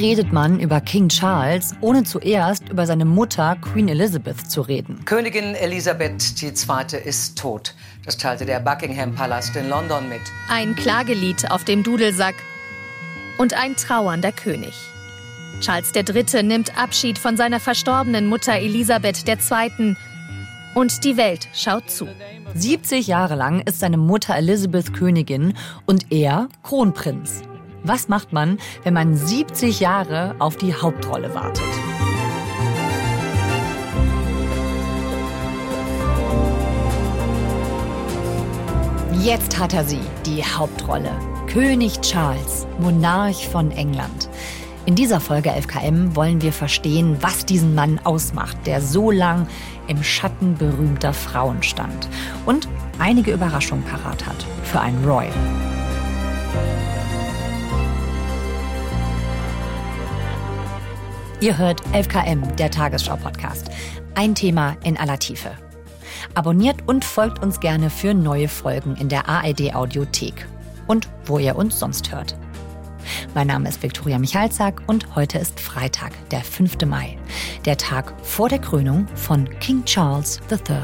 redet man über King Charles, ohne zuerst über seine Mutter Queen Elizabeth zu reden? Königin Elisabeth II. ist tot. Das teilte der Buckingham Palast in London mit. Ein Klagelied auf dem Dudelsack und ein trauernder König. Charles III. nimmt Abschied von seiner verstorbenen Mutter Elisabeth II. Und die Welt schaut zu. 70 Jahre lang ist seine Mutter Elizabeth Königin und er Kronprinz. Was macht man, wenn man 70 Jahre auf die Hauptrolle wartet? Jetzt hat er sie, die Hauptrolle. König Charles, Monarch von England. In dieser Folge 11KM wollen wir verstehen, was diesen Mann ausmacht, der so lang im Schatten berühmter Frauen stand und einige Überraschungen parat hat für einen Royal. Ihr hört 11KM, der Tagesschau-Podcast. Ein Thema in aller Tiefe. Abonniert und folgt uns gerne für neue Folgen in der ARD-Audiothek und wo ihr uns sonst hört. Mein Name ist Viktoria Michalzack und heute ist Freitag, der 5. Mai, der Tag vor der Krönung von King Charles III.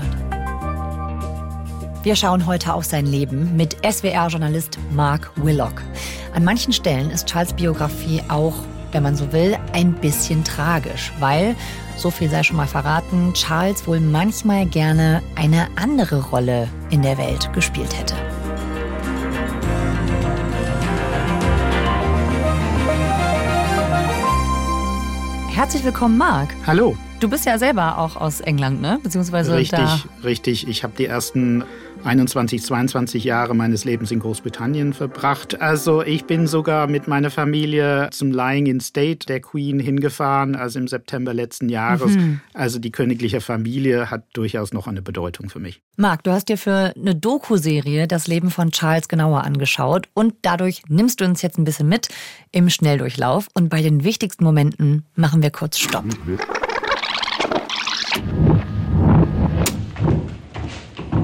Wir schauen heute auf sein Leben mit SWR-Journalist Mark Willock. An manchen Stellen ist Charles Biografie auch wenn man so will, ein bisschen tragisch, weil, so viel sei schon mal verraten, Charles wohl manchmal gerne eine andere Rolle in der Welt gespielt hätte. Herzlich willkommen, Marc. Hallo. Du bist ja selber auch aus England, ne? Beziehungsweise richtig, richtig. Ich habe die ersten 21, 22 Jahre meines Lebens in Großbritannien verbracht. Also ich bin sogar mit meiner Familie zum Lying in State der Queen hingefahren, also im September letzten Jahres. Mhm. Also die königliche Familie hat durchaus noch eine Bedeutung für mich. Marc, du hast dir für eine Doku-Serie das Leben von Charles genauer angeschaut und dadurch nimmst du uns jetzt ein bisschen mit im Schnelldurchlauf und bei den wichtigsten Momenten machen wir kurz Stopp.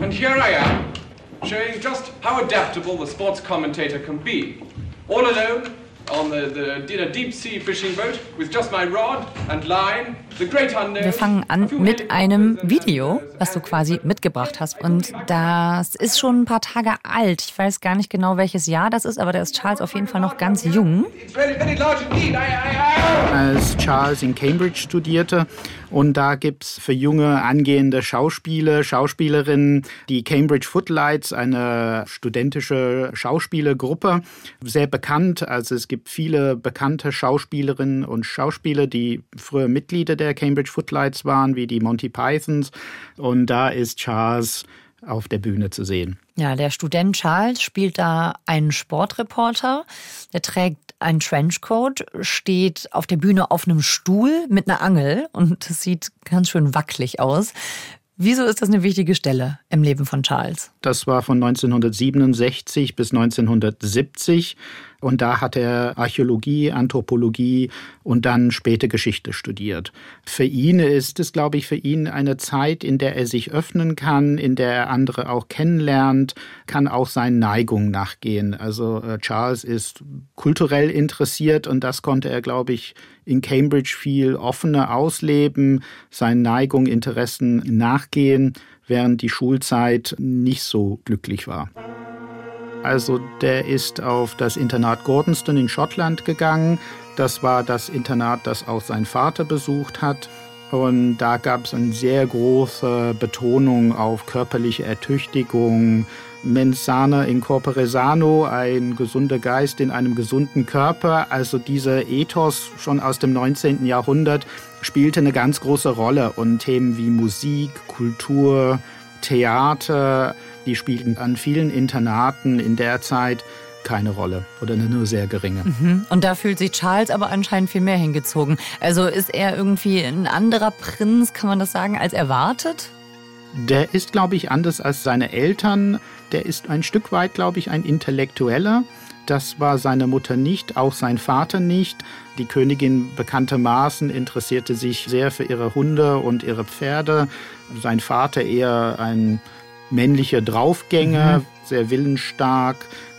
And here I am, showing just how adaptable the sports commentator can be. All alone, wir fangen an mit einem Video, was du quasi mitgebracht hast. Und das ist schon ein paar Tage alt. Ich weiß gar nicht genau, welches Jahr das ist, aber da ist Charles auf jeden Fall noch ganz jung. Als Charles in Cambridge studierte, und da gibt es für junge angehende Schauspieler, Schauspielerinnen die Cambridge Footlights, eine studentische Schauspielergruppe, sehr bekannt. Also es gibt viele bekannte Schauspielerinnen und Schauspieler, die früher Mitglieder der Cambridge Footlights waren, wie die Monty Pythons. Und da ist Charles auf der Bühne zu sehen. Ja, der Student Charles spielt da einen Sportreporter. Der trägt einen Trenchcoat, steht auf der Bühne auf einem Stuhl mit einer Angel und das sieht ganz schön wackelig aus. Wieso ist das eine wichtige Stelle im Leben von Charles? Das war von 1967 bis 1970. Und da hat er Archäologie, Anthropologie und dann später Geschichte studiert. Für ihn ist es, glaube ich, für ihn eine Zeit, in der er sich öffnen kann, in der er andere auch kennenlernt, kann auch seinen Neigungen nachgehen. Also äh, Charles ist kulturell interessiert und das konnte er, glaube ich, in Cambridge viel offener ausleben, seinen Neigungen, Interessen nachgehen, während die Schulzeit nicht so glücklich war. Also der ist auf das Internat Gordonston in Schottland gegangen. Das war das Internat, das auch sein Vater besucht hat. Und da gab es eine sehr große Betonung auf körperliche Ertüchtigung, mens sana in corpore sano, ein gesunder Geist in einem gesunden Körper. Also dieser Ethos schon aus dem 19. Jahrhundert spielte eine ganz große Rolle und Themen wie Musik, Kultur, Theater, die spielten an vielen Internaten in der Zeit keine Rolle oder eine nur sehr geringe. Mhm. Und da fühlt sich Charles aber anscheinend viel mehr hingezogen. Also ist er irgendwie ein anderer Prinz, kann man das sagen, als erwartet? Der ist, glaube ich, anders als seine Eltern. Der ist ein Stück weit, glaube ich, ein Intellektueller. Das war seine Mutter nicht, auch sein Vater nicht. Die Königin bekanntermaßen interessierte sich sehr für ihre Hunde und ihre Pferde. Sein Vater eher ein männlicher Draufgänger, mhm. sehr willensstark,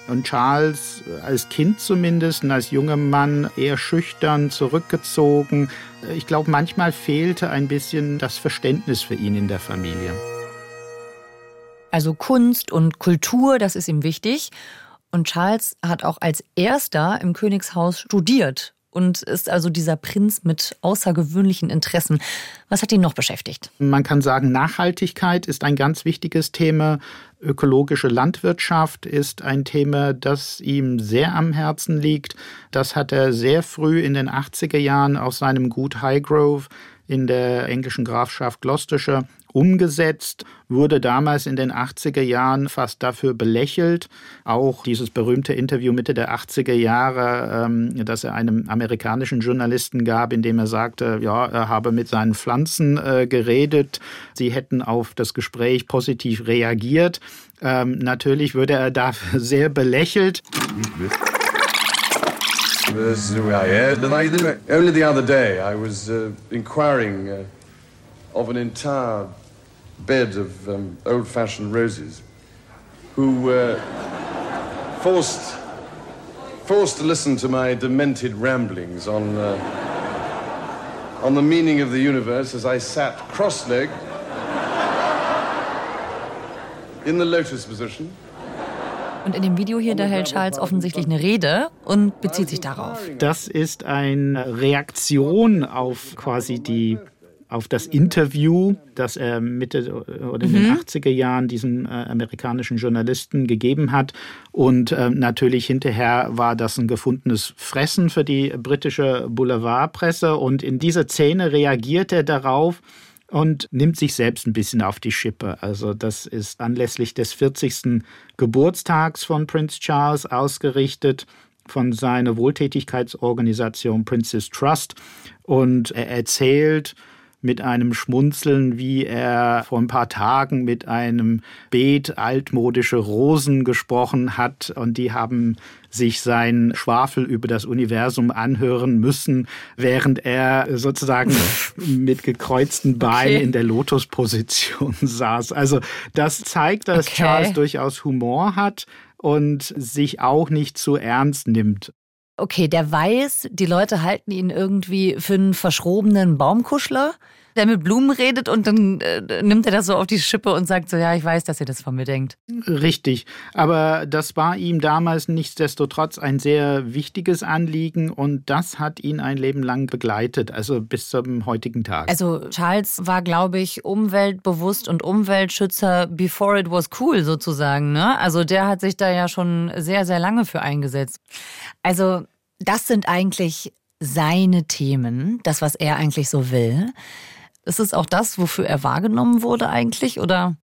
Und Charles als Kind zumindest und als junger Mann eher schüchtern, zurückgezogen. Ich glaube, manchmal fehlte ein bisschen das Verständnis für ihn in der Familie. Also Kunst und Kultur, das ist ihm wichtig. Und Charles hat auch als erster im Königshaus studiert und ist also dieser Prinz mit außergewöhnlichen Interessen. Was hat ihn noch beschäftigt? Man kann sagen, Nachhaltigkeit ist ein ganz wichtiges Thema. Ökologische Landwirtschaft ist ein Thema, das ihm sehr am Herzen liegt. Das hat er sehr früh in den 80er Jahren auf seinem Gut Highgrove in der englischen Grafschaft Gloucestershire umgesetzt, wurde damals in den 80er Jahren fast dafür belächelt. Auch dieses berühmte Interview Mitte der 80er Jahre, ähm, das er einem amerikanischen Journalisten gab, in dem er sagte, ja, er habe mit seinen Pflanzen äh, geredet, sie hätten auf das Gespräch positiv reagiert. Ähm, natürlich würde er dafür sehr belächelt. This is who I am. Only the other day I was uh, inquiring uh, of an entire bed of um, old-fashioned roses who were uh, forced, forced to listen to my demented ramblings on, uh, on the meaning of the universe as I sat cross-legged in the lotus position. Und in dem Video hier, da hält Charles offensichtlich eine Rede und bezieht sich darauf. Das ist eine Reaktion auf quasi die auf das Interview, das er Mitte oder in den 80er mhm. Jahren diesem äh, amerikanischen Journalisten gegeben hat. Und äh, natürlich hinterher war das ein gefundenes Fressen für die britische Boulevardpresse. Und in dieser Szene reagiert er darauf, und nimmt sich selbst ein bisschen auf die Schippe. Also das ist anlässlich des 40. Geburtstags von Prince Charles ausgerichtet von seiner Wohltätigkeitsorganisation Princess Trust und er erzählt mit einem Schmunzeln, wie er vor ein paar Tagen mit einem Beet altmodische Rosen gesprochen hat und die haben sich sein Schwafel über das Universum anhören müssen, während er sozusagen mit gekreuzten Beinen okay. in der Lotusposition saß. Also das zeigt, dass okay. Charles durchaus Humor hat und sich auch nicht zu ernst nimmt okay, der weiß, die Leute halten ihn irgendwie für einen verschrobenen Baumkuschler, der mit Blumen redet und dann äh, nimmt er das so auf die Schippe und sagt so, ja, ich weiß, dass ihr das von mir denkt. Richtig, aber das war ihm damals nichtsdestotrotz ein sehr wichtiges Anliegen und das hat ihn ein Leben lang begleitet, also bis zum heutigen Tag. Also Charles war, glaube ich, umweltbewusst und Umweltschützer before it was cool sozusagen, ne? Also der hat sich da ja schon sehr, sehr lange für eingesetzt. Also das sind eigentlich seine Themen, das, was er eigentlich so will. Ist es auch das, wofür er wahrgenommen wurde eigentlich, oder?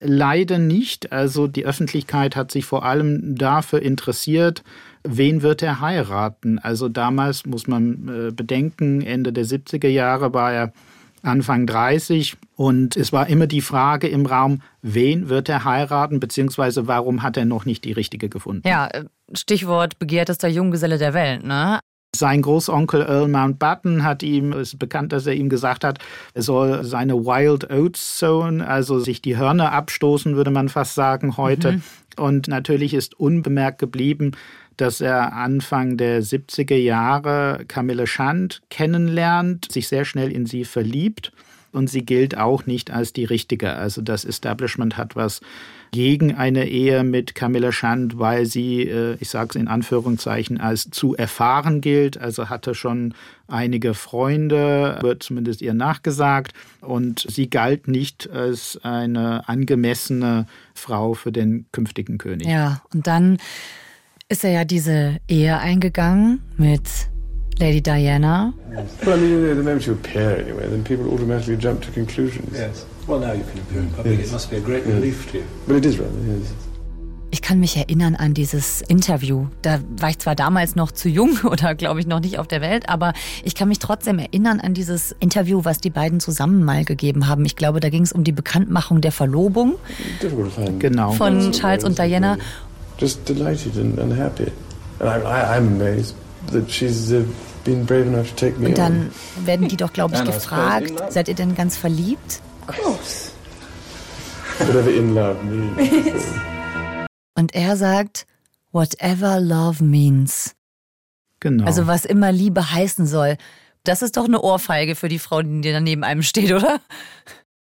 Leider nicht. Also die Öffentlichkeit hat sich vor allem dafür interessiert, wen wird er heiraten. Also damals muss man äh, bedenken, Ende der 70er Jahre war er Anfang 30 und es war immer die Frage im Raum, wen wird er heiraten, beziehungsweise warum hat er noch nicht die richtige gefunden. Ja, äh, Stichwort begehrtester Junggeselle der Welt, ne? Sein Großonkel Earl Mountbatten hat ihm, es ist bekannt, dass er ihm gesagt hat, er soll seine Wild Oats sown, also sich die Hörner abstoßen, würde man fast sagen heute. Mhm. Und natürlich ist unbemerkt geblieben, dass er Anfang der 70er Jahre Camille Schand kennenlernt, sich sehr schnell in sie verliebt und sie gilt auch nicht als die richtige. Also das Establishment hat was gegen eine Ehe mit Camilla Schand, weil sie, äh, ich sage es in Anführungszeichen, als zu erfahren gilt. Also hatte schon einige Freunde, wird zumindest ihr nachgesagt. Und sie galt nicht als eine angemessene Frau für den künftigen König. Ja, und dann ist er ja diese Ehe eingegangen mit Lady Diana. Well, I mean, the moment you appear anyway, then people automatically jump to conclusions. Yes. Well, now you can appear in public. Yes. It must be a great relief to you. But it is rather, yes. Ich kann mich erinnern an dieses Interview. Da war ich zwar damals noch zu jung oder glaube ich noch nicht auf der Welt, aber ich kann mich trotzdem erinnern an dieses Interview, was die beiden zusammen mal gegeben haben. Ich glaube, da ging es um die Bekanntmachung der Verlobung genau. von Charles und Diana. Just delighted and, and happy. And I, I, I'm amazed that she's uh, been brave enough to take me Und dann werden die doch, glaube ich, gefragt, seid ihr denn ganz verliebt? Of course. Whatever in love means. Und er sagt, whatever love means. Genau. Also was immer Liebe heißen soll. Das ist doch eine Ohrfeige für die Frau, die da neben einem steht, oder?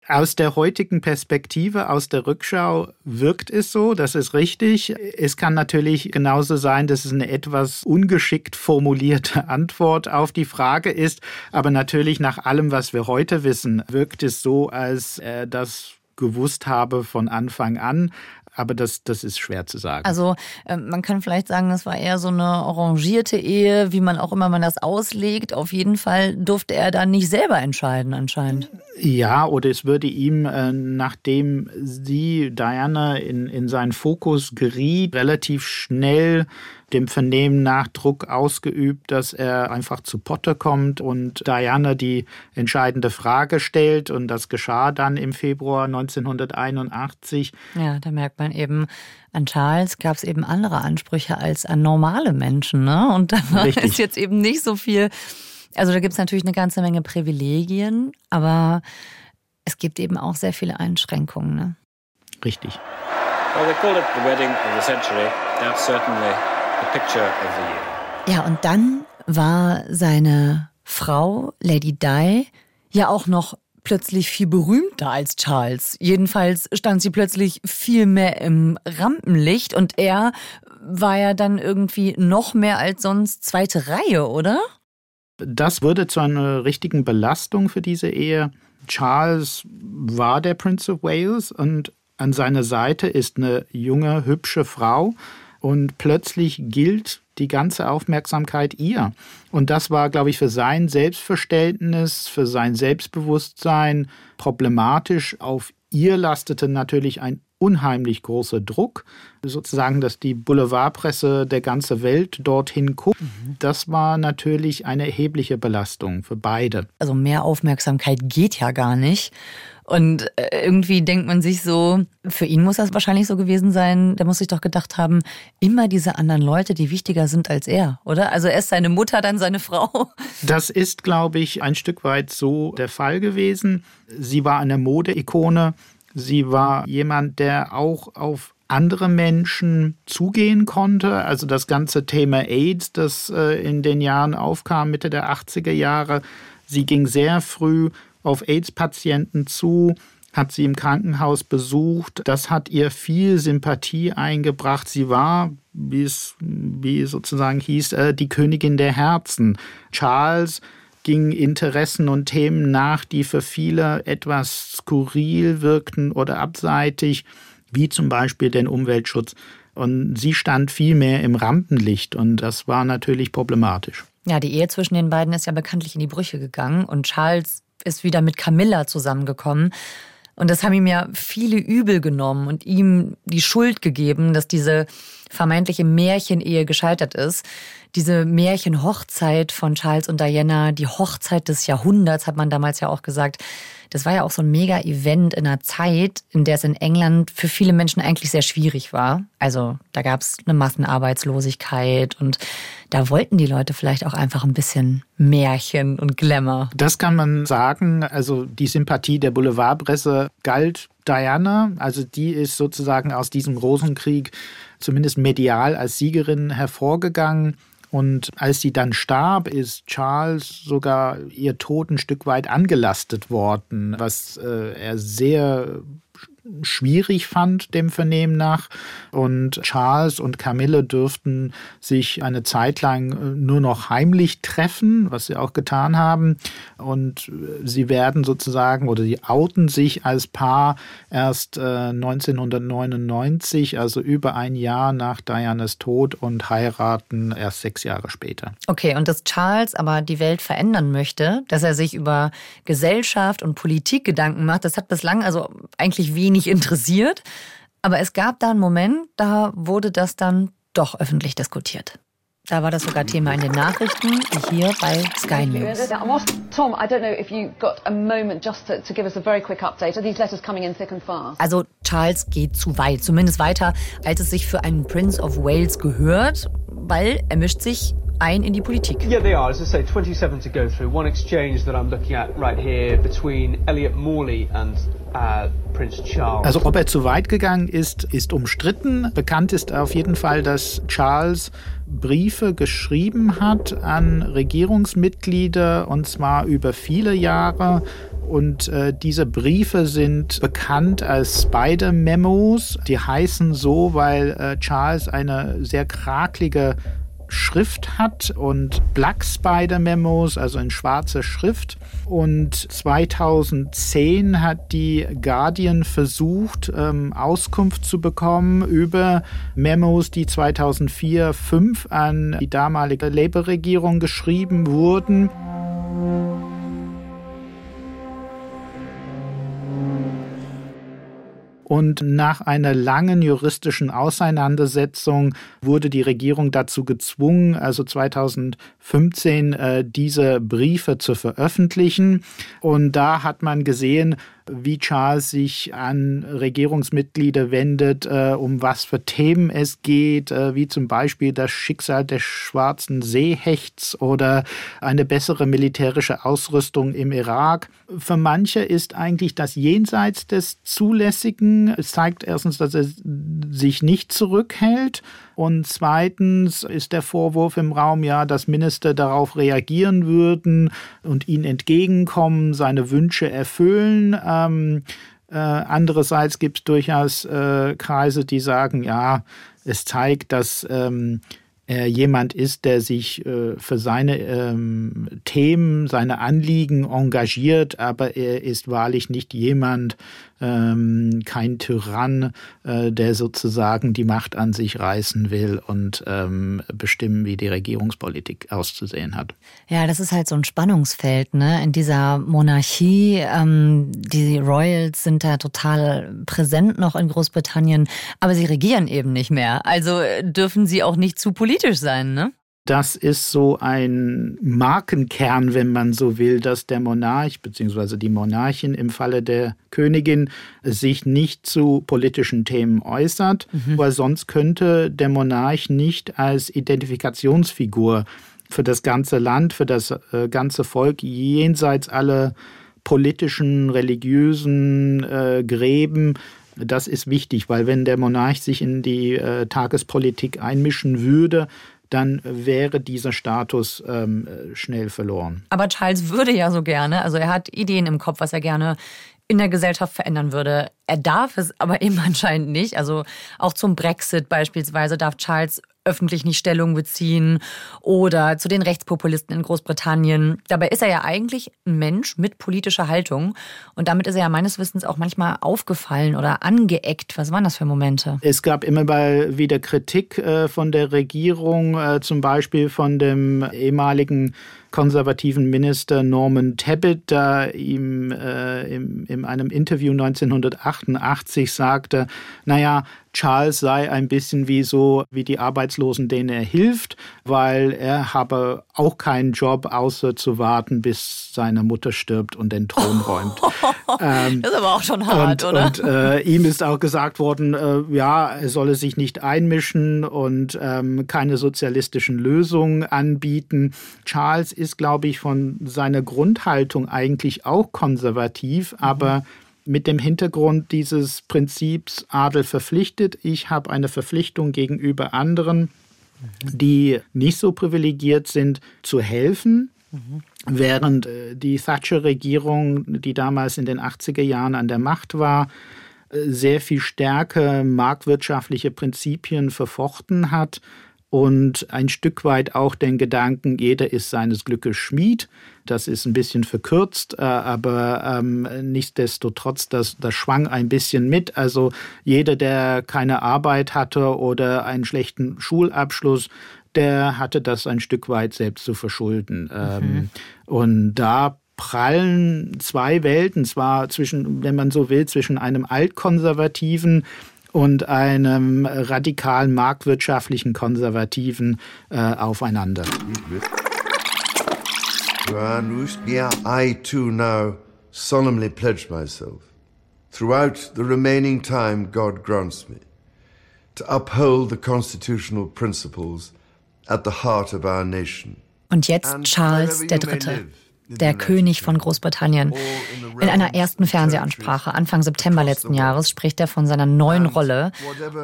Aus der heutigen Perspektive, aus der Rückschau wirkt es so, das ist richtig. Es kann natürlich genauso sein, dass es eine etwas ungeschickt formulierte Antwort auf die Frage ist, aber natürlich nach allem, was wir heute wissen, wirkt es so, als er das gewusst habe von Anfang an aber das, das ist schwer zu sagen. Also äh, man kann vielleicht sagen, das war eher so eine arrangierte Ehe, wie man auch immer man das auslegt. Auf jeden Fall durfte er dann nicht selber entscheiden anscheinend. Ja, oder es würde ihm, äh, nachdem sie, Diana, in, in seinen Fokus geriet, relativ schnell dem Vernehmen nach Druck ausgeübt, dass er einfach zu Potte kommt und Diana die entscheidende Frage stellt. Und das geschah dann im Februar 1981. Ja, da merkt man eben, an Charles gab es eben andere Ansprüche als an normale Menschen. Ne? Und da war es jetzt eben nicht so viel. Also da gibt es natürlich eine ganze Menge Privilegien, aber es gibt eben auch sehr viele Einschränkungen. Ne? Richtig. Well, they call it the wedding of the century. That's certainly ja, und dann war seine Frau, Lady Di, ja auch noch plötzlich viel berühmter als Charles. Jedenfalls stand sie plötzlich viel mehr im Rampenlicht und er war ja dann irgendwie noch mehr als sonst zweite Reihe, oder? Das wurde zu einer richtigen Belastung für diese Ehe. Charles war der Prince of Wales und an seiner Seite ist eine junge, hübsche Frau, und plötzlich gilt die ganze Aufmerksamkeit ihr. Und das war, glaube ich, für sein Selbstverständnis, für sein Selbstbewusstsein problematisch. Auf ihr lastete natürlich ein unheimlich großer Druck, sozusagen, dass die Boulevardpresse der ganzen Welt dorthin guckt. Mhm. Das war natürlich eine erhebliche Belastung für beide. Also mehr Aufmerksamkeit geht ja gar nicht. Und äh, irgendwie denkt man sich so, für ihn muss das wahrscheinlich so gewesen sein, der muss sich doch gedacht haben, immer diese anderen Leute, die wichtiger sind als er, oder? Also erst seine Mutter, dann seine Frau. Das ist, glaube ich, ein Stück weit so der Fall gewesen. Sie war eine Modeikone. Sie war jemand, der auch auf andere Menschen zugehen konnte. Also das ganze Thema AIDS, das äh, in den Jahren aufkam, Mitte der 80er Jahre. Sie ging sehr früh auf AIDS-Patienten zu, hat sie im Krankenhaus besucht. Das hat ihr viel Sympathie eingebracht. Sie war, wie es wie sozusagen hieß, äh, die Königin der Herzen. Charles ging Interessen und Themen nach, die für viele etwas skurril wirkten oder abseitig, wie zum Beispiel den Umweltschutz. Und sie stand viel mehr im Rampenlicht und das war natürlich problematisch. Ja, die Ehe zwischen den beiden ist ja bekanntlich in die Brüche gegangen und Charles ist wieder mit Camilla zusammengekommen. Und das haben ihm ja viele übel genommen und ihm die Schuld gegeben, dass diese vermeintliche Märchenehe gescheitert ist. Diese Märchenhochzeit von Charles und Diana, die Hochzeit des Jahrhunderts, hat man damals ja auch gesagt. Das war ja auch so ein Mega-Event in einer Zeit, in der es in England für viele Menschen eigentlich sehr schwierig war. Also da gab es eine Massenarbeitslosigkeit und da wollten die Leute vielleicht auch einfach ein bisschen Märchen und Glamour. Das kann man sagen. Also die Sympathie der Boulevardpresse galt Diana. Also die ist sozusagen aus diesem Rosenkrieg zumindest medial als Siegerin hervorgegangen. Und als sie dann starb, ist Charles sogar ihr Tod ein Stück weit angelastet worden, was äh, er sehr schwierig fand, dem Vernehmen nach. Und Charles und Camille dürften sich eine Zeit lang äh, nur noch heimlich treffen, was sie auch getan haben. Und äh, sie werden sozusagen oder sie outen sich als Paar erst 1999, äh, also über ein Jahr nach Dianas Tod und heiraten erst sechs Jahre später. Okay, und dass Charles aber die Welt verändern möchte, dass er sich über Gesellschaft und Politik Gedanken macht, das hat bislang also eigentlich wenig nicht interessiert. Aber es gab da einen Moment, da wurde das dann doch öffentlich diskutiert. Da war das sogar Thema in den Nachrichten, wie hier bei Sky News. Tom, I don't know if you got a moment just to, to give us a very quick update. Are these letters coming in thick and fast? Also Charles geht zu weit, zumindest weiter, als es sich für einen Prince of Wales gehört, weil er mischt sich ein in die Politik. Yeah, they are. As I say, 27 to go through. One exchange that I'm looking at right here between Elliot Morley and uh, Prince Charles. Also ob er zu weit gegangen ist, ist umstritten. Bekannt ist auf jeden Fall, dass Charles Briefe geschrieben hat an Regierungsmitglieder und zwar über viele Jahre und äh, diese Briefe sind bekannt als Spider-Memos. Die heißen so, weil äh, Charles eine sehr kraklige Schrift hat und Black Spider Memos, also in schwarzer Schrift. Und 2010 hat die Guardian versucht, ähm, Auskunft zu bekommen über Memos, die 2004-5 an die damalige Labour-Regierung geschrieben wurden. Und nach einer langen juristischen Auseinandersetzung wurde die Regierung dazu gezwungen, also 2015 äh, diese Briefe zu veröffentlichen. Und da hat man gesehen, wie Charles sich an Regierungsmitglieder wendet, äh, um was für Themen es geht, äh, wie zum Beispiel das Schicksal des schwarzen Seehechts oder eine bessere militärische Ausrüstung im Irak. Für manche ist eigentlich das jenseits des Zulässigen. Es zeigt erstens, dass er sich nicht zurückhält und zweitens ist der Vorwurf im Raum ja, dass Minister darauf reagieren würden und ihn entgegenkommen, seine Wünsche erfüllen. Ähm, äh, andererseits gibt es durchaus äh, Kreise, die sagen, ja, es zeigt, dass ähm, er jemand ist, der sich äh, für seine ähm, Themen, seine Anliegen engagiert, aber er ist wahrlich nicht jemand, ähm, kein Tyrann, äh, der sozusagen die Macht an sich reißen will und ähm, bestimmen, wie die Regierungspolitik auszusehen hat. Ja, das ist halt so ein Spannungsfeld, ne? In dieser Monarchie, ähm, die Royals sind da total präsent noch in Großbritannien, aber sie regieren eben nicht mehr. Also äh, dürfen sie auch nicht zu politisch sein, ne? Das ist so ein Markenkern, wenn man so will, dass der Monarch bzw. die Monarchin im Falle der Königin sich nicht zu politischen Themen äußert, mhm. weil sonst könnte der Monarch nicht als Identifikationsfigur für das ganze Land, für das äh, ganze Volk jenseits aller politischen, religiösen äh, Gräben das ist wichtig, weil wenn der Monarch sich in die äh, Tagespolitik einmischen würde, dann wäre dieser Status ähm, schnell verloren. Aber Charles würde ja so gerne, also er hat Ideen im Kopf, was er gerne in der Gesellschaft verändern würde. Er darf es aber eben anscheinend nicht. Also auch zum Brexit beispielsweise darf Charles öffentlich nicht Stellung beziehen oder zu den Rechtspopulisten in Großbritannien. Dabei ist er ja eigentlich ein Mensch mit politischer Haltung und damit ist er ja meines Wissens auch manchmal aufgefallen oder angeeckt. Was waren das für Momente? Es gab immer wieder Kritik äh, von der Regierung, äh, zum Beispiel von dem ehemaligen konservativen Minister Norman Tebbit, da ihm äh, in, in einem Interview 1988 sagte, naja, Charles sei ein bisschen wie so wie die Arbeitslosen, denen er hilft, weil er habe auch keinen Job, außer zu warten, bis seine Mutter stirbt und den Thron räumt. ähm, das ist aber auch schon hart, und, oder? Und äh, ihm ist auch gesagt worden, äh, ja, er solle sich nicht einmischen und ähm, keine sozialistischen Lösungen anbieten. Charles ist, glaube ich, von seiner Grundhaltung eigentlich auch konservativ, mhm. Mit dem Hintergrund dieses Prinzips Adel verpflichtet. Ich habe eine Verpflichtung gegenüber anderen, die nicht so privilegiert sind, zu helfen. Während äh, die Thatcher-Regierung, die damals in den 80er Jahren an der Macht war, äh, sehr viel stärker marktwirtschaftliche Prinzipien verfochten hat und ein Stück weit auch den Gedanken, jeder ist seines Glückes Schmied. Das ist ein bisschen verkürzt, äh, aber ähm, nichtsdestotrotz, das, das schwang ein bisschen mit. Also jeder, der keine Arbeit hatte oder einen schlechten Schulabschluss, der hatte das ein Stück weit selbst zu verschulden. Ähm, mhm. Und da prallen zwei Welten, zwar zwischen, wenn man so will, zwischen einem altkonservativen und einem radikalen marktwirtschaftlichen Konservativen äh, aufeinander. I too now solemnly pledge myself, throughout the remaining time God grants me, to uphold the constitutional principles at the heart of our nation. Und jetzt Charles III., der König von Großbritannien. In einer ersten Fernsehansprache Anfang September letzten Jahres spricht er von seiner neuen Rolle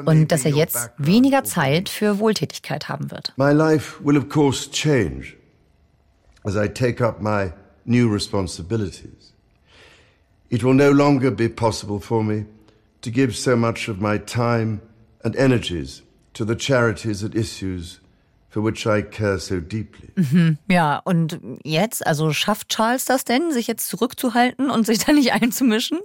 und dass er jetzt weniger Zeit für Wohltätigkeit haben wird. My life will of course change as I take up my new responsibilities. It will no longer be possible for me to give so much of my time and energies to the charities and issues for which I care so deeply. Mhm, ja, und jetzt, also schafft Charles das denn, sich jetzt zurückzuhalten und sich da nicht einzumischen?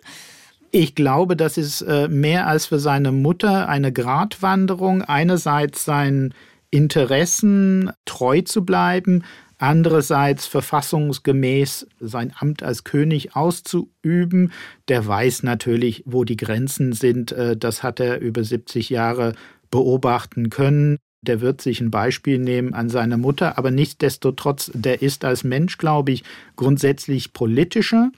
Ich glaube, das ist äh, mehr als für seine Mutter eine Gratwanderung. Einerseits seinen Interessen treu zu bleiben, andererseits verfassungsgemäß sein Amt als König auszuüben. Der weiß natürlich, wo die Grenzen sind. Äh, das hat er über 70 Jahre beobachten können der wird sich ein Beispiel nehmen an seine Mutter, aber nichtsdestotrotz, der ist als Mensch, glaube ich, grundsätzlich politischer.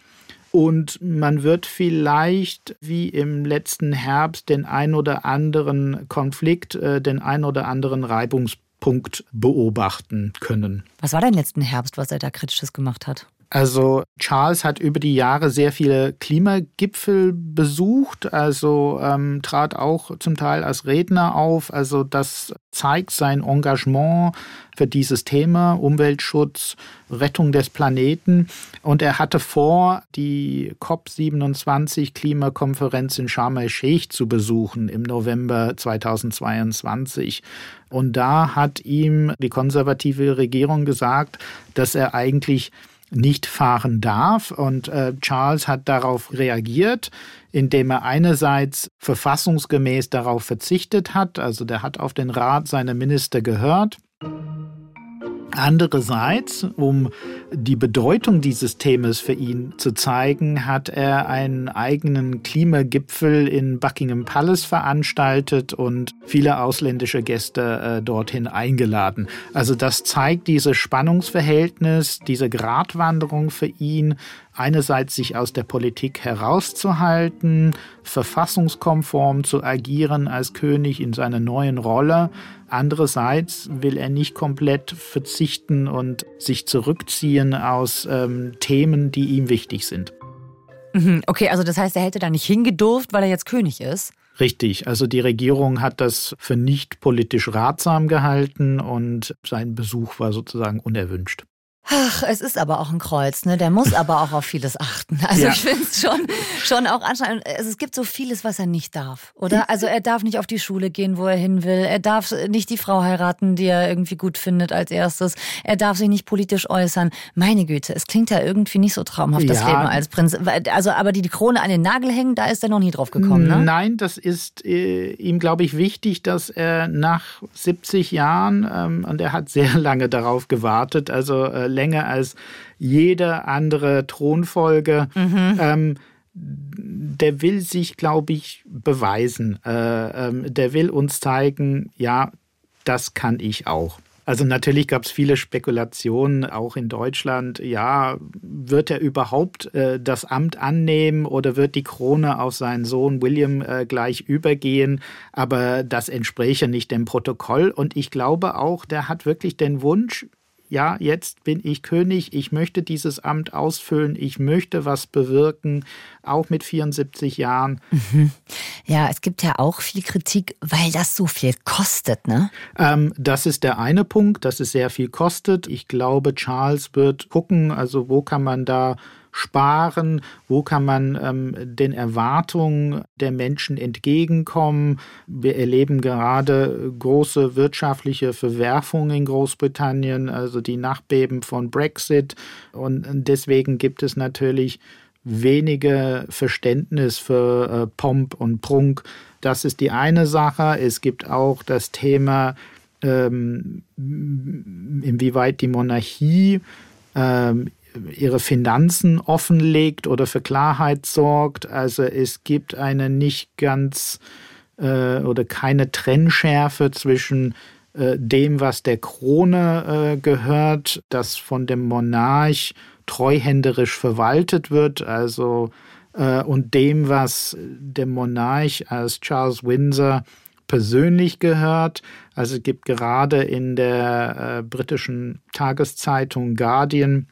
Und man wird vielleicht wie im letzten Herbst den ein oder anderen Konflikt, äh, den ein oder anderen Reibungspunkt beobachten können. Was war denn letzten Herbst, was er da kritisches gemacht hat? Also Charles hat über die Jahre sehr viele Klimagipfel besucht, also ähm, trat auch zum Teil als Redner auf. Also das zeigt sein Engagement für dieses Thema Umweltschutz, Rettung des Planeten. Und er hatte vor, die COP27 Klimakonferenz in Sharm el-Sheikh zu besuchen im November 2022. Und da hat ihm die konservative Regierung gesagt, dass er eigentlich nicht fahren darf. Und äh, Charles hat darauf reagiert, indem er einerseits verfassungsgemäß darauf verzichtet hat, also der hat auf den Rat seiner Minister gehört. Andererseits, um die Bedeutung dieses Themas für ihn zu zeigen, hat er einen eigenen Klimagipfel in Buckingham Palace veranstaltet und viele ausländische Gäste äh, dorthin eingeladen. Also das zeigt dieses Spannungsverhältnis, diese Gratwanderung für ihn einerseits sich aus der Politik herauszuhalten, verfassungskonform zu agieren als König in seiner neuen Rolle. Andererseits will er nicht komplett verzichten und sich zurückziehen aus ähm, Themen, die ihm wichtig sind. Mhm, okay, also das heißt, er hätte da nicht hingedurft, weil er jetzt König ist? Richtig, also die Regierung hat das für nicht politisch ratsam gehalten und sein Besuch war sozusagen unerwünscht. Ach, es ist aber auch ein Kreuz, ne? Der muss aber auch auf vieles achten. Also ja. ich finde es schon, schon auch anscheinend. Also es gibt so vieles, was er nicht darf, oder? Also er darf nicht auf die Schule gehen, wo er hin will. Er darf nicht die Frau heiraten, die er irgendwie gut findet als erstes. Er darf sich nicht politisch äußern. Meine Güte, es klingt ja irgendwie nicht so traumhaft, das ja. Leben als Prinz. Also aber die, die Krone an den Nagel hängen, da ist er noch nie drauf gekommen, ne? Nein, das ist äh, ihm, glaube ich, wichtig, dass er nach 70 Jahren, ähm, und er hat sehr lange darauf gewartet, also äh, länger als jede andere Thronfolge. Mhm. Ähm, der will sich, glaube ich, beweisen. Äh, ähm, der will uns zeigen, ja, das kann ich auch. Also natürlich gab es viele Spekulationen, auch in Deutschland. Ja, wird er überhaupt äh, das Amt annehmen oder wird die Krone auf seinen Sohn William äh, gleich übergehen? Aber das entspräche nicht dem Protokoll. Und ich glaube auch, der hat wirklich den Wunsch, ja, jetzt bin ich König, ich möchte dieses Amt ausfüllen, ich möchte was bewirken, auch mit 74 Jahren. Mhm. Ja, es gibt ja auch viel Kritik, weil das so viel kostet, ne? Ähm, das ist der eine Punkt, dass es sehr viel kostet. Ich glaube, Charles wird gucken, also wo kann man da sparen? Wo kann man ähm, den Erwartungen der Menschen entgegenkommen? Wir erleben gerade große wirtschaftliche Verwerfungen in Großbritannien, also die Nachbeben von Brexit. Und deswegen gibt es natürlich wenige Verständnis für äh, Pomp und Prunk. Das ist die eine Sache. Es gibt auch das Thema, ähm, inwieweit die Monarchie ähm, ihre Finanzen offenlegt oder für Klarheit sorgt. Also es gibt eine nicht ganz äh, oder keine Trennschärfe zwischen äh, dem, was der Krone äh, gehört, das von dem Monarch treuhänderisch verwaltet wird, also äh, und dem, was der Monarch als Charles Windsor persönlich gehört. Also es gibt gerade in der äh, britischen Tageszeitung Guardian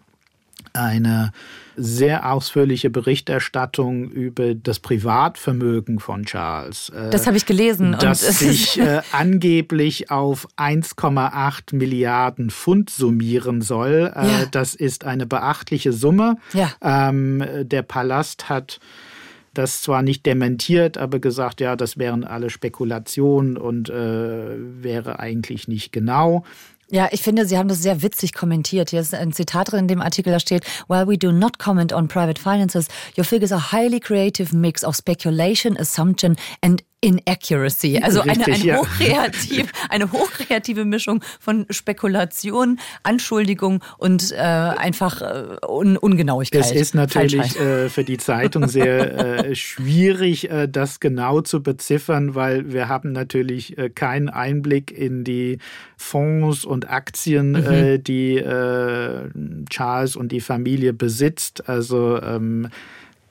eine sehr ausführliche Berichterstattung über das Privatvermögen von Charles. Äh, das habe ich gelesen. Das sich äh, angeblich auf 1,8 Milliarden Pfund summieren soll. Äh, ja. Das ist eine beachtliche Summe. Ja. Ähm, der Palast hat das zwar nicht dementiert, aber gesagt, ja, das wären alle Spekulationen und äh, wäre eigentlich nicht genau. Ja, ich finde, Sie haben das sehr witzig kommentiert. Hier ist ein Zitat drin in dem Artikel, da steht, While we do not comment on private finances, your figures are highly creative mix of speculation, assumption and Inaccuracy. Also Richtig, eine, eine, ja. hochkreativ, eine hochkreative Mischung von Spekulation, Anschuldigung und äh, einfach äh, Un Ungenauigkeit. Es ist natürlich äh, für die Zeitung sehr äh, schwierig, äh, das genau zu beziffern, weil wir haben natürlich äh, keinen Einblick in die Fonds und Aktien, mhm. die Charles und die Familie besitzt. Also ähm,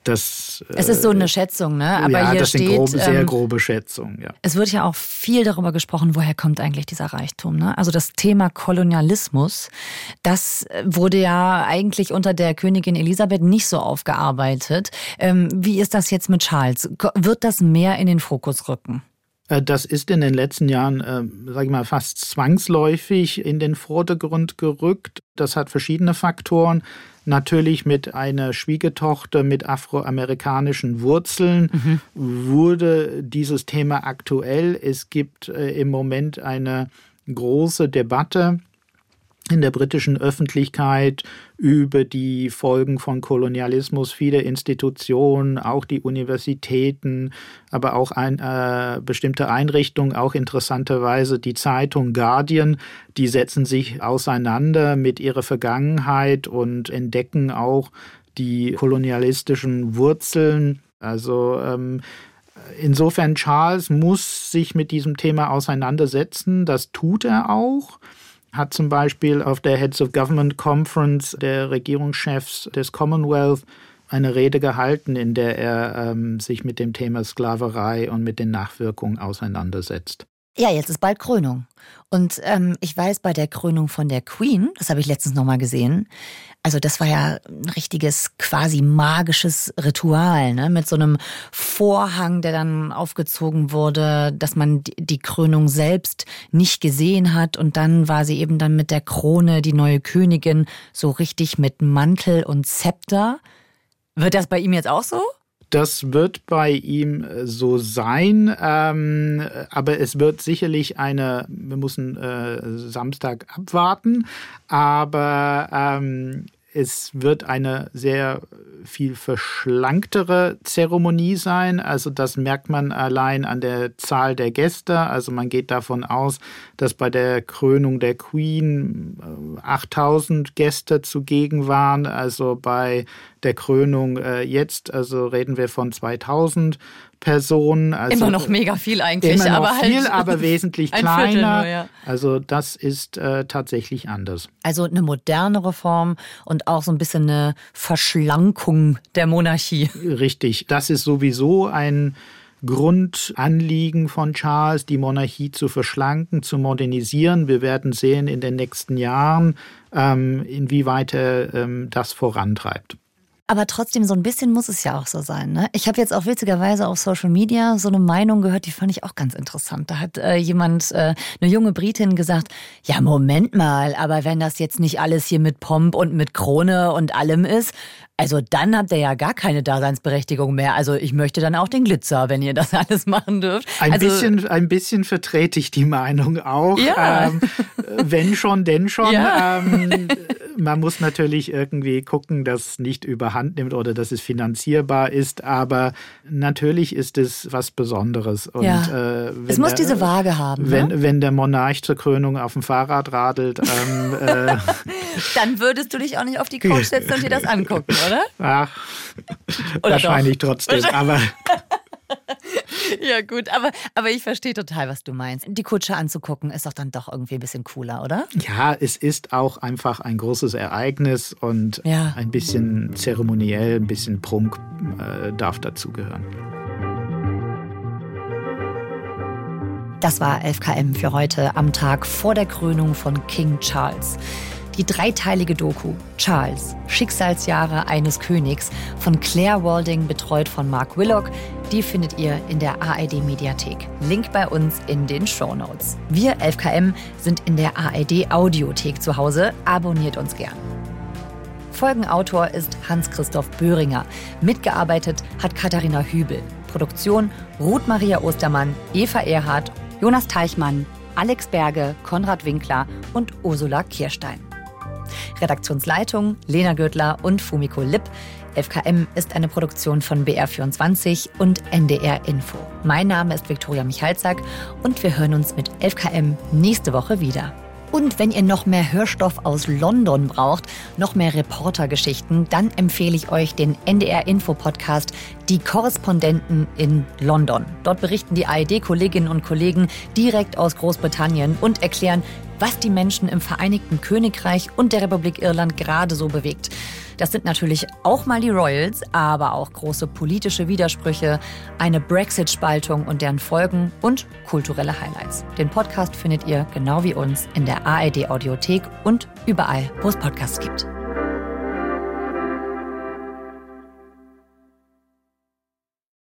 das, es ist so eine äh, Schätzung, ne? Aber ja, hier das steht, sind grobe, sehr ähm, grobe Schätzungen. Ja. Es wird ja auch viel darüber gesprochen, woher kommt eigentlich dieser Reichtum. Ne? Also das Thema Kolonialismus, das wurde ja eigentlich unter der Königin Elisabeth nicht so aufgearbeitet. Ähm, wie ist das jetzt mit Charles? Wird das mehr in den Fokus rücken? Äh, das ist in den letzten Jahren, äh, sage ich mal, fast zwangsläufig in den Vordergrund gerückt. Das hat verschiedene Faktoren natürlich mit einer Schwiegertochter mit afroamerikanischen Wurzeln mhm. wurde dieses Thema aktuell. Es gibt äh, im Moment eine große Debatte in der britischen Öffentlichkeit über die Folgen von Kolonialismus. Viele Institutionen, auch die Universitäten, aber auch ein, äh, bestimmte Einrichtungen, auch interessanterweise die Zeitung Guardian, die setzen sich auseinander mit ihrer Vergangenheit und entdecken auch die kolonialistischen Wurzeln. Also ähm, insofern Charles muss sich mit diesem Thema auseinandersetzen. Das tut er auch hat zum Beispiel auf der Heads of Government Conference der Regierungschefs des Commonwealth eine Rede gehalten, in der er ähm, sich mit dem Thema Sklaverei und mit den Nachwirkungen auseinandersetzt. Ja, jetzt ist bald Krönung. Und ähm, ich weiß, bei der Krönung von der Queen, das habe ich letztens nochmal gesehen, also das war ja ein richtiges quasi magisches Ritual, ne? mit so einem Vorhang, der dann aufgezogen wurde, dass man die Krönung selbst nicht gesehen hat. Und dann war sie eben dann mit der Krone die neue Königin, so richtig mit Mantel und Zepter. Wird das bei ihm jetzt auch so? Das wird bei ihm äh, so sein, ähm, aber es wird sicherlich eine, wir müssen äh, Samstag abwarten, aber ähm, es wird eine sehr viel verschlanktere Zeremonie sein. Also das merkt man allein an der Zahl der Gäste. Also man geht davon aus, dass bei der Krönung der Queen 8000 äh, Gäste zugegen waren. Also bei der Krönung äh, jetzt, also reden wir von 2000 Personen. Also immer noch mega viel eigentlich, immer noch aber halt viel, aber wesentlich kleiner. Nur, ja. Also das ist äh, tatsächlich anders. Also eine modernere Form und auch so ein bisschen eine Verschlankung der Monarchie. Richtig, das ist sowieso ein Grundanliegen von Charles, die Monarchie zu verschlanken, zu modernisieren. Wir werden sehen in den nächsten Jahren, ähm, inwieweit er ähm, das vorantreibt. Aber trotzdem, so ein bisschen muss es ja auch so sein. Ne? Ich habe jetzt auch witzigerweise auf Social Media so eine Meinung gehört, die fand ich auch ganz interessant. Da hat äh, jemand, äh, eine junge Britin gesagt, ja, Moment mal, aber wenn das jetzt nicht alles hier mit Pomp und mit Krone und allem ist, also dann habt ihr ja gar keine Daseinsberechtigung mehr. Also ich möchte dann auch den Glitzer, wenn ihr das alles machen dürft. Ein, also, bisschen, ein bisschen vertrete ich die Meinung auch. Ja. Ähm, wenn schon, denn schon. Ja. Ähm, man muss natürlich irgendwie gucken, dass nicht überhand nimmt oder dass es finanzierbar ist. Aber natürlich ist es was Besonderes. Und, ja. äh, es muss der, diese Waage haben. Wenn, ne? wenn der Monarch zur Krönung auf dem Fahrrad radelt. Ähm, äh, dann würdest du dich auch nicht auf die Couch setzen und dir das angucken, oder? Ach, oder wahrscheinlich doch? trotzdem. Aber ja, gut, aber, aber ich verstehe total, was du meinst. Die Kutsche anzugucken ist doch dann doch irgendwie ein bisschen cooler, oder? Ja, es ist auch einfach ein großes Ereignis und ja. ein bisschen zeremoniell, ein bisschen Prunk äh, darf dazugehören. Das war 11KM für heute am Tag vor der Krönung von King Charles. Die dreiteilige Doku Charles, Schicksalsjahre eines Königs von Claire Walding, betreut von Mark Willock, die findet ihr in der ARD Mediathek. Link bei uns in den Show Notes. Wir 11KM sind in der ARD Audiothek zu Hause. Abonniert uns gern. Folgenautor ist Hans-Christoph Böhringer. Mitgearbeitet hat Katharina Hübel. Produktion Ruth Maria Ostermann, Eva Erhardt, Jonas Teichmann, Alex Berge, Konrad Winkler und Ursula Kirstein. Redaktionsleitung Lena Gürtler und Fumiko Lipp. FKM ist eine Produktion von BR24 und NDR Info. Mein Name ist Viktoria Michalzack und wir hören uns mit FKM nächste Woche wieder. Und wenn ihr noch mehr Hörstoff aus London braucht, noch mehr Reportergeschichten, dann empfehle ich euch den NDR Info Podcast Die Korrespondenten in London. Dort berichten die ARD-Kolleginnen und Kollegen direkt aus Großbritannien und erklären, was die Menschen im Vereinigten Königreich und der Republik Irland gerade so bewegt. Das sind natürlich auch mal die Royals, aber auch große politische Widersprüche, eine Brexit-Spaltung und deren Folgen und kulturelle Highlights. Den Podcast findet ihr genau wie uns in der ARD Audiothek und überall, wo es Podcasts gibt.